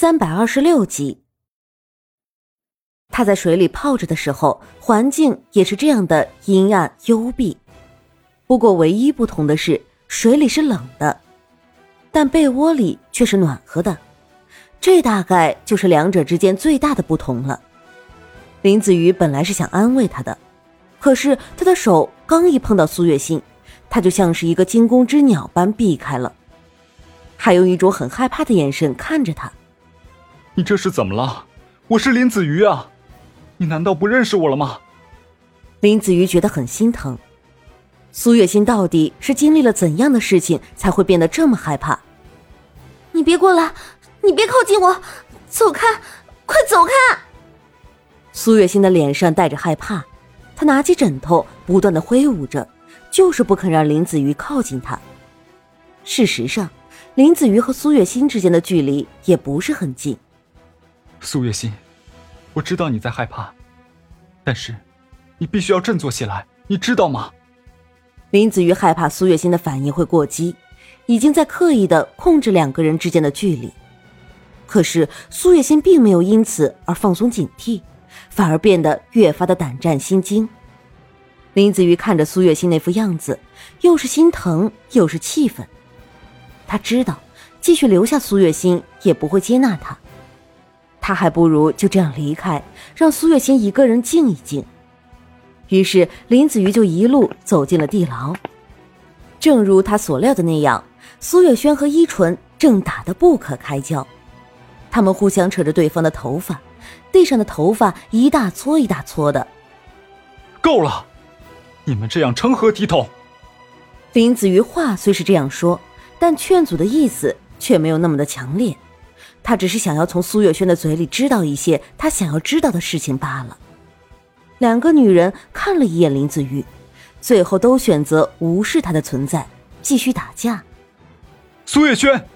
三百二十六集，他在水里泡着的时候，环境也是这样的阴暗幽闭。不过，唯一不同的是，水里是冷的，但被窝里却是暖和的。这大概就是两者之间最大的不同了。林子瑜本来是想安慰他的，可是他的手刚一碰到苏月心，他就像是一个惊弓之鸟般避开了，还用一种很害怕的眼神看着他。你这是怎么了？我是林子瑜啊，你难道不认识我了吗？林子瑜觉得很心疼。苏月心到底是经历了怎样的事情才会变得这么害怕？你别过来，你别靠近我，走开，快走开！苏月心的脸上带着害怕，她拿起枕头，不断的挥舞着，就是不肯让林子瑜靠近她。事实上，林子瑜和苏月心之间的距离也不是很近。苏月心，我知道你在害怕，但是你必须要振作起来，你知道吗？林子瑜害怕苏月心的反应会过激，已经在刻意的控制两个人之间的距离。可是苏月心并没有因此而放松警惕，反而变得越发的胆战心惊。林子瑜看着苏月心那副样子，又是心疼又是气愤。他知道继续留下苏月心也不会接纳他。他还不如就这样离开，让苏月心一个人静一静。于是林子瑜就一路走进了地牢。正如他所料的那样，苏月轩和依纯正打得不可开交，他们互相扯着对方的头发，地上的头发一大撮一大撮的。够了，你们这样成何体统？林子瑜话虽是这样说，但劝阻的意思却没有那么的强烈。他只是想要从苏月轩的嘴里知道一些他想要知道的事情罢了。两个女人看了一眼林子瑜，最后都选择无视他的存在，继续打架。苏月轩，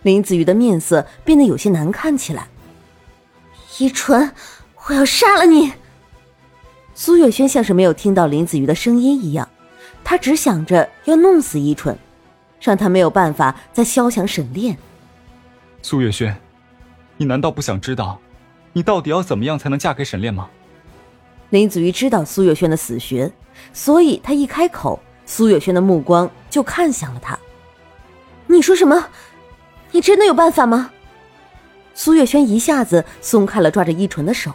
林子瑜的面色变得有些难看起来。依纯，我要杀了你！苏月轩像是没有听到林子瑜的声音一样，他只想着要弄死依纯，让他没有办法再萧强沈炼。苏月轩，你难道不想知道，你到底要怎么样才能嫁给沈炼吗？林子瑜知道苏月轩的死穴，所以他一开口，苏月轩的目光就看向了他。你说什么？你真的有办法吗？苏月轩一下子松开了抓着依纯的手，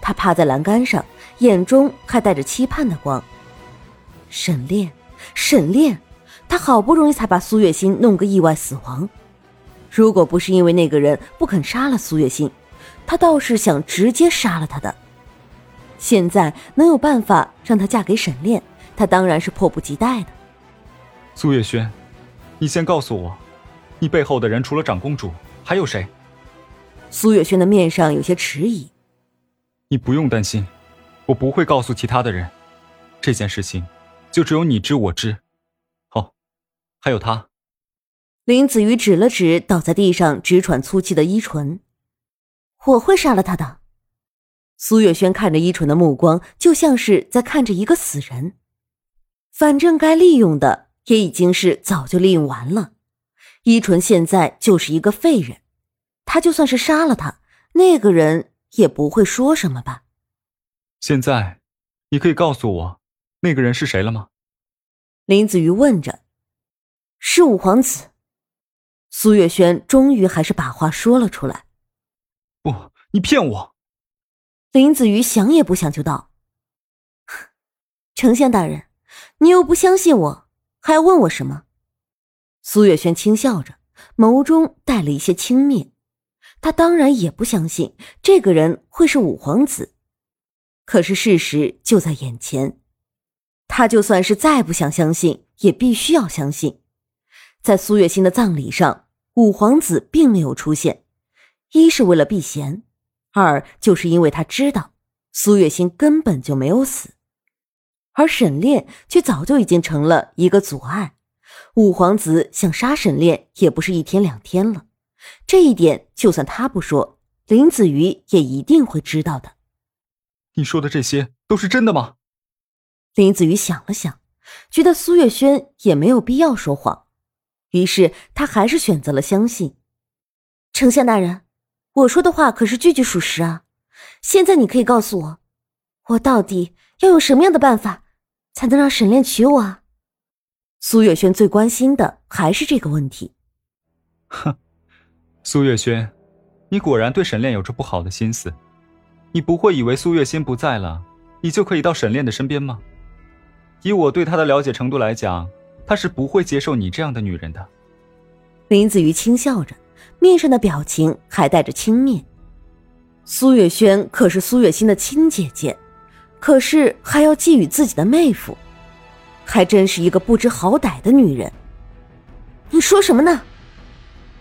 他趴在栏杆上，眼中还带着期盼的光。沈炼，沈炼，他好不容易才把苏月心弄个意外死亡。如果不是因为那个人不肯杀了苏月心，他倒是想直接杀了他的。现在能有办法让她嫁给沈炼，他当然是迫不及待的。苏月轩，你先告诉我，你背后的人除了长公主还有谁？苏月轩的面上有些迟疑。你不用担心，我不会告诉其他的人，这件事情就只有你知我知。哦，还有他。林子瑜指了指倒在地上直喘粗气的依纯：“我会杀了他的。”苏月轩看着依纯的目光，就像是在看着一个死人。反正该利用的也已经是早就利用完了，依纯现在就是一个废人。他就算是杀了他，那个人也不会说什么吧？现在，你可以告诉我，那个人是谁了吗？林子瑜问着。是五皇子。苏月轩终于还是把话说了出来。不，你骗我！林子瑜想也不想就道：“丞相大人，你又不相信我，还要问我什么？”苏月轩轻笑着，眸中带了一些轻蔑。他当然也不相信这个人会是五皇子，可是事实就在眼前，他就算是再不想相信，也必须要相信。在苏月心的葬礼上，五皇子并没有出现，一是为了避嫌，二就是因为他知道苏月心根本就没有死，而沈炼却早就已经成了一个阻碍。五皇子想杀沈炼也不是一天两天了，这一点就算他不说，林子瑜也一定会知道的。你说的这些都是真的吗？林子瑜想了想，觉得苏月轩也没有必要说谎。于是他还是选择了相信。丞相大人，我说的话可是句句属实啊！现在你可以告诉我，我到底要用什么样的办法，才能让沈炼娶我啊？苏月轩最关心的还是这个问题。哼，苏月轩，你果然对沈炼有着不好的心思。你不会以为苏月心不在了，你就可以到沈炼的身边吗？以我对他的了解程度来讲，他是不会接受你这样的女人的。林子瑜轻笑着，面上的表情还带着轻蔑。苏月轩可是苏月心的亲姐姐，可是还要觊觎自己的妹夫。还真是一个不知好歹的女人。你说什么呢？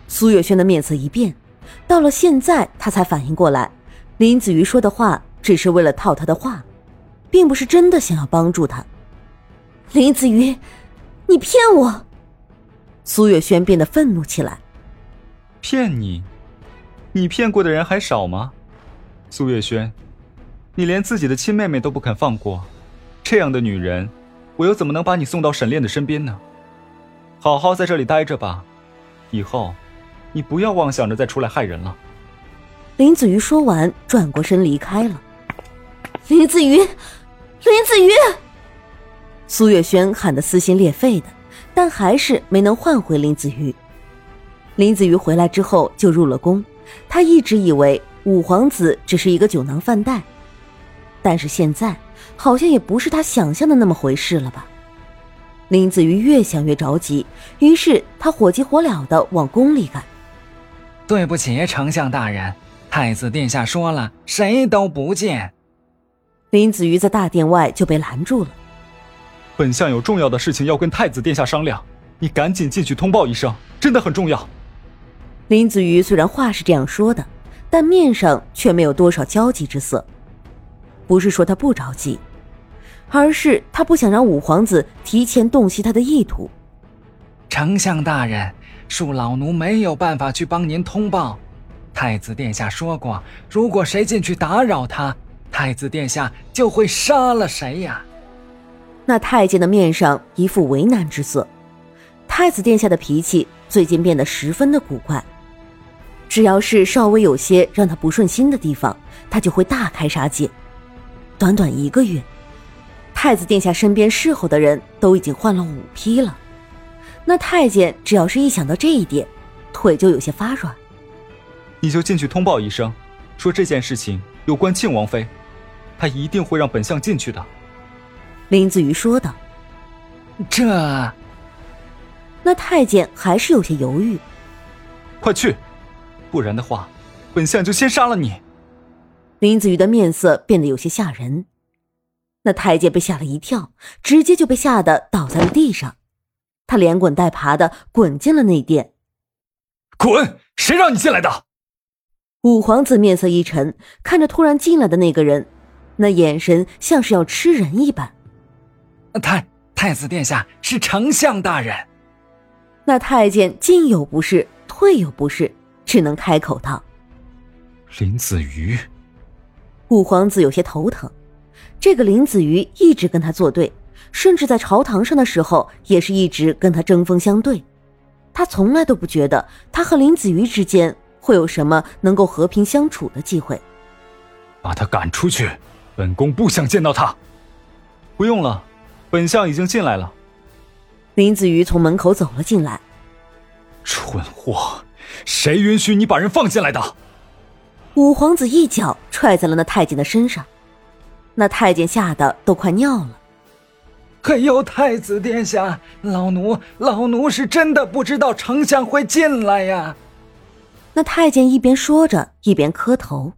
苏月轩的面色一变，到了现在，他才反应过来，林子瑜说的话只是为了套他的话，并不是真的想要帮助他。林子瑜，你骗我！苏月轩变得愤怒起来。骗你？你骗过的人还少吗？苏月轩，你连自己的亲妹妹都不肯放过，这样的女人。我又怎么能把你送到沈炼的身边呢？好好在这里待着吧，以后你不要妄想着再出来害人了。林子瑜说完，转过身离开了。林子瑜，林子瑜！苏月轩喊得撕心裂肺的，但还是没能换回林子瑜。林子瑜回来之后就入了宫，他一直以为五皇子只是一个酒囊饭袋，但是现在。好像也不是他想象的那么回事了吧？林子瑜越想越着急，于是他火急火燎的往宫里赶。对不起，丞相大人，太子殿下说了，谁都不见。林子瑜在大殿外就被拦住了。本相有重要的事情要跟太子殿下商量，你赶紧进去通报一声，真的很重要。林子瑜虽然话是这样说的，但面上却没有多少焦急之色。不是说他不着急，而是他不想让五皇子提前洞悉他的意图。丞相大人，恕老奴没有办法去帮您通报。太子殿下说过，如果谁进去打扰他，太子殿下就会杀了谁呀。那太监的面上一副为难之色。太子殿下的脾气最近变得十分的古怪，只要是稍微有些让他不顺心的地方，他就会大开杀戒。短短一个月，太子殿下身边侍候的人都已经换了五批了。那太监只要是一想到这一点，腿就有些发软。你就进去通报一声，说这件事情有关庆王妃，他一定会让本相进去的。林子瑜说道。这……那太监还是有些犹豫。快去，不然的话，本相就先杀了你。林子瑜的面色变得有些吓人，那太监被吓了一跳，直接就被吓得倒在了地上，他连滚带爬的滚进了内殿。滚！谁让你进来的？五皇子面色一沉，看着突然进来的那个人，那眼神像是要吃人一般。太太子殿下是丞相大人。那太监进有不是，退有不是，只能开口道：“林子瑜。”五皇子有些头疼，这个林子瑜一直跟他作对，甚至在朝堂上的时候也是一直跟他针锋相对。他从来都不觉得他和林子瑜之间会有什么能够和平相处的机会。把他赶出去，本宫不想见到他。不用了，本相已经进来了。林子瑜从门口走了进来。蠢货，谁允许你把人放进来的？五皇子一脚踹在了那太监的身上，那太监吓得都快尿了。哎呦，太子殿下，老奴老奴是真的不知道丞相会进来呀！那太监一边说着，一边磕头。